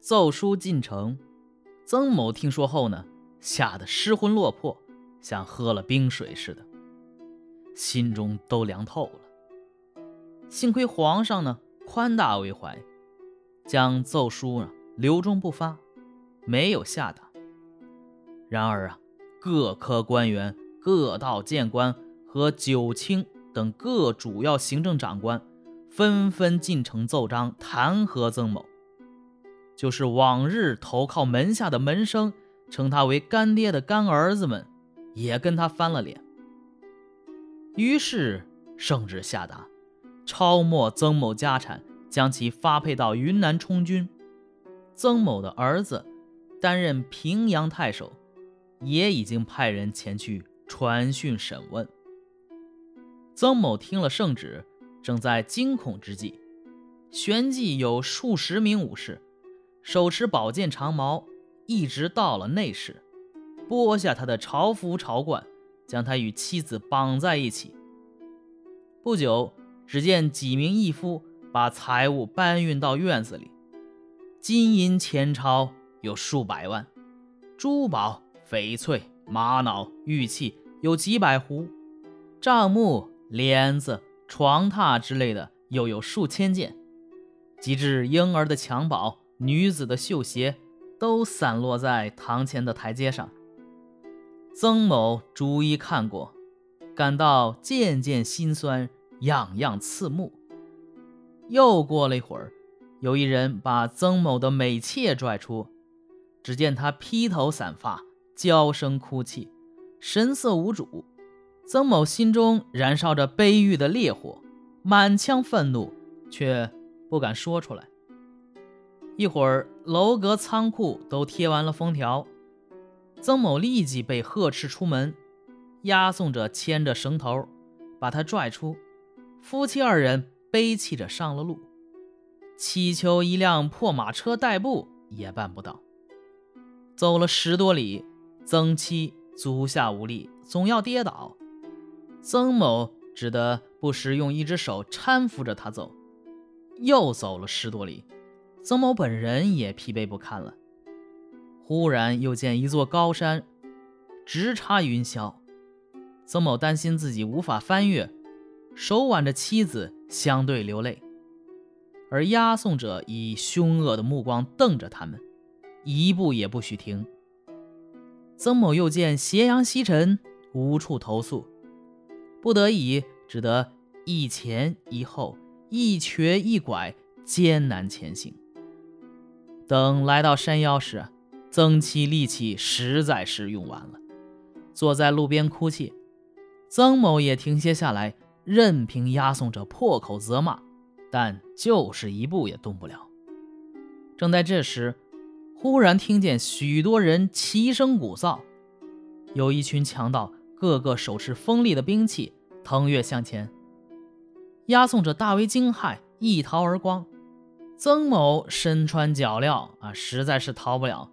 奏书进城，曾某听说后呢，吓得失魂落魄，像喝了冰水似的，心中都凉透了。幸亏皇上呢宽大为怀，将奏书呢留中不发，没有下达。然而啊，各科官员、各道谏官和九卿等各主要行政长官，纷纷进城奏章弹劾曾某。就是往日投靠门下的门生，称他为干爹的干儿子们，也跟他翻了脸。于是圣旨下达，抄没曾某家产，将其发配到云南充军。曾某的儿子担任平阳太守，也已经派人前去传讯审问。曾某听了圣旨，正在惊恐之际，旋即有数十名武士。手持宝剑长矛，一直到了内室，剥下他的朝服朝冠，将他与妻子绑在一起。不久，只见几名义夫把财物搬运到院子里，金银钱钞有数百万，珠宝、翡翠、玛瑙、玉器有几百壶，帐幕、帘子、床榻之类的又有数千件，及至婴儿的襁褓。女子的绣鞋都散落在堂前的台阶上。曾某逐一看过，感到件件心酸，样样刺目。又过了一会儿，有一人把曾某的美妾拽出，只见她披头散发，娇声哭泣，神色无主。曾某心中燃烧着悲郁的烈火，满腔愤怒，却不敢说出来。一会儿，楼阁仓库都贴完了封条，曾某立即被呵斥出门，押送着牵着绳头，把他拽出。夫妻二人悲泣着上了路，祈求一辆破马车代步也办不到。走了十多里，曾妻足下无力，总要跌倒，曾某只得不时用一只手搀扶着他走。又走了十多里。曾某本人也疲惫不堪了，忽然又见一座高山直插云霄，曾某担心自己无法翻越，手挽着妻子相对流泪，而押送者以凶恶的目光瞪着他们，一步也不许停。曾某又见斜阳西沉，无处投宿，不得已只得一前一后，一瘸一拐，艰难前行。等来到山腰时，曾妻力气实在是用完了，坐在路边哭泣。曾某也停歇下来，任凭押送者破口责骂，但就是一步也动不了。正在这时，忽然听见许多人齐声鼓噪，有一群强盗，个个手持锋利的兵器，腾跃向前。押送者大为惊骇，一逃而光。曾某身穿脚镣啊，实在是逃不了，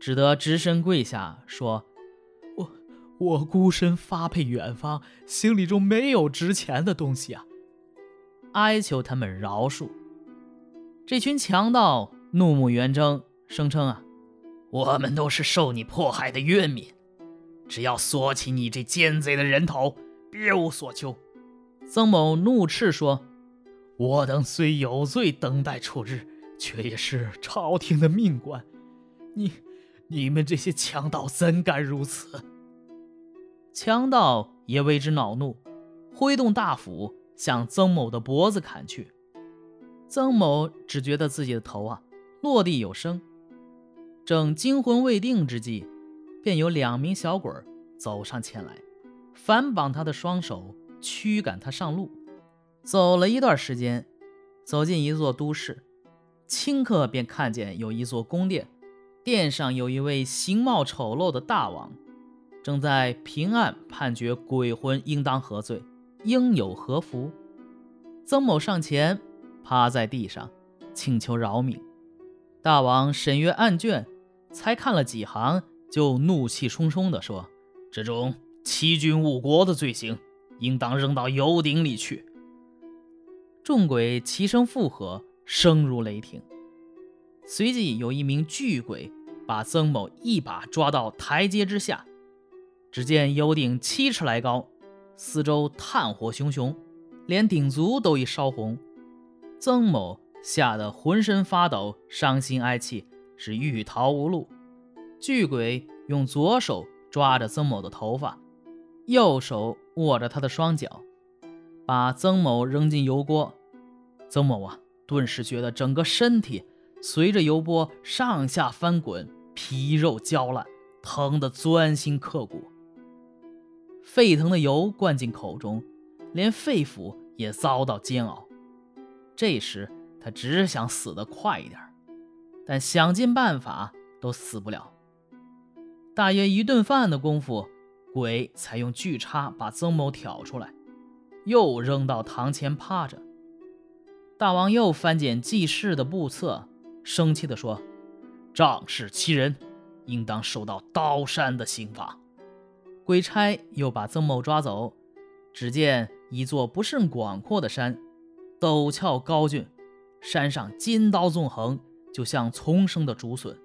只得直身跪下说：“我我孤身发配远方，行李中没有值钱的东西啊，哀求他们饶恕。”这群强盗怒目圆睁，声称：“啊，我们都是受你迫害的冤民，只要索起你这奸贼的人头，别无所求。”曾某怒斥说。我等虽有罪，等待处置，却也是朝廷的命官。你、你们这些强盗怎敢如此？强盗也为之恼怒，挥动大斧向曾某的脖子砍去。曾某只觉得自己的头啊落地有声，正惊魂未定之际，便有两名小鬼走上前来，反绑他的双手，驱赶他上路。走了一段时间，走进一座都市，顷刻便看见有一座宫殿，殿上有一位形貌丑陋的大王，正在平案判决鬼魂应当何罪，应有何福。曾某上前，趴在地上，请求饶命。大王审阅案卷，才看了几行，就怒气冲冲地说：“这种欺君误国的罪行，应当扔到油鼎里去。”众鬼齐声附和，声如雷霆。随即有一名巨鬼把曾某一把抓到台阶之下。只见油顶七尺来高，四周炭火熊熊，连鼎足都已烧红。曾某吓得浑身发抖，伤心哀泣，是欲逃无路。巨鬼用左手抓着曾某的头发，右手握着他的双脚，把曾某扔进油锅。曾某啊，顿时觉得整个身体随着油锅上下翻滚，皮肉焦烂，疼得钻心刻骨。沸腾的油灌进口中，连肺腑也遭到煎熬。这时他只想死得快一点，但想尽办法都死不了。大约一顿饭的功夫，鬼才用锯叉把曾某挑出来，又扔到堂前趴着。大王又翻检记事的簿册，生气地说：“仗势欺人，应当受到刀山的刑罚。”鬼差又把曾某抓走，只见一座不甚广阔的山，陡峭高峻，山上金刀纵横，就像丛生的竹笋。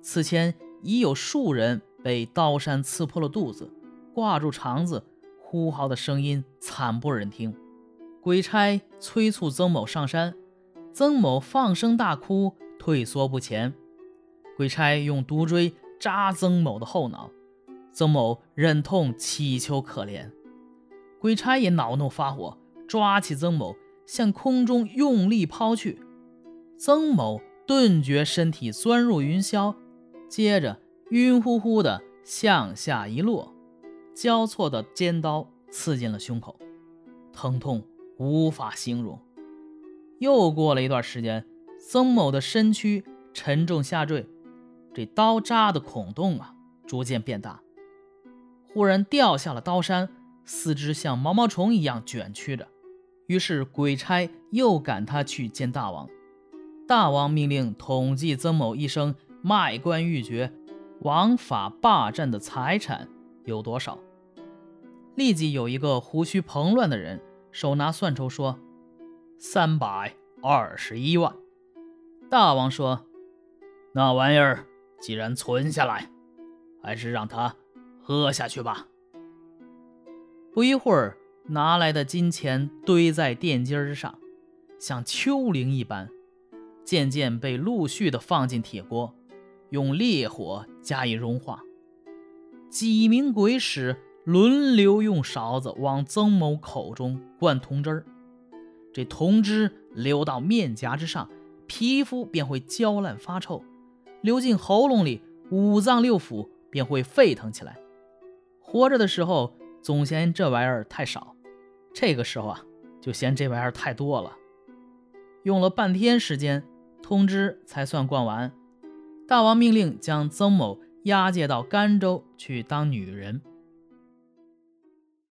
此前已有数人被刀山刺破了肚子，挂住肠子，呼号的声音惨不忍听。鬼差催促曾某上山，曾某放声大哭，退缩不前。鬼差用毒锥扎曾某的后脑。曾某忍痛乞求可怜，鬼差也恼怒发火，抓起曾某向空中用力抛去。曾某顿觉身体钻入云霄，接着晕乎乎的向下一落，交错的尖刀刺进了胸口，疼痛无法形容。又过了一段时间，曾某的身躯沉重下坠，这刀扎的孔洞啊逐渐变大。忽然掉下了刀山，四肢像毛毛虫一样卷曲着。于是鬼差又赶他去见大王。大王命令统计曾某一生卖官鬻爵、枉法霸占的财产有多少。立即有一个胡须蓬乱的人手拿算筹说：“三百二十一万。”大王说：“那玩意儿既然存下来，还是让他。”喝下去吧。不一会儿，拿来的金钱堆在垫阶之上，像丘陵一般，渐渐被陆续的放进铁锅，用烈火加以融化。几名鬼使轮流用勺子往曾某口中灌铜汁儿，这铜汁流到面颊之上，皮肤便会焦烂发臭；流进喉咙里，五脏六腑便会沸腾起来。活着的时候总嫌这玩意儿太少，这个时候啊就嫌这玩意儿太多了。用了半天时间，通知才算灌完。大王命令将曾某押解到甘州去当女人。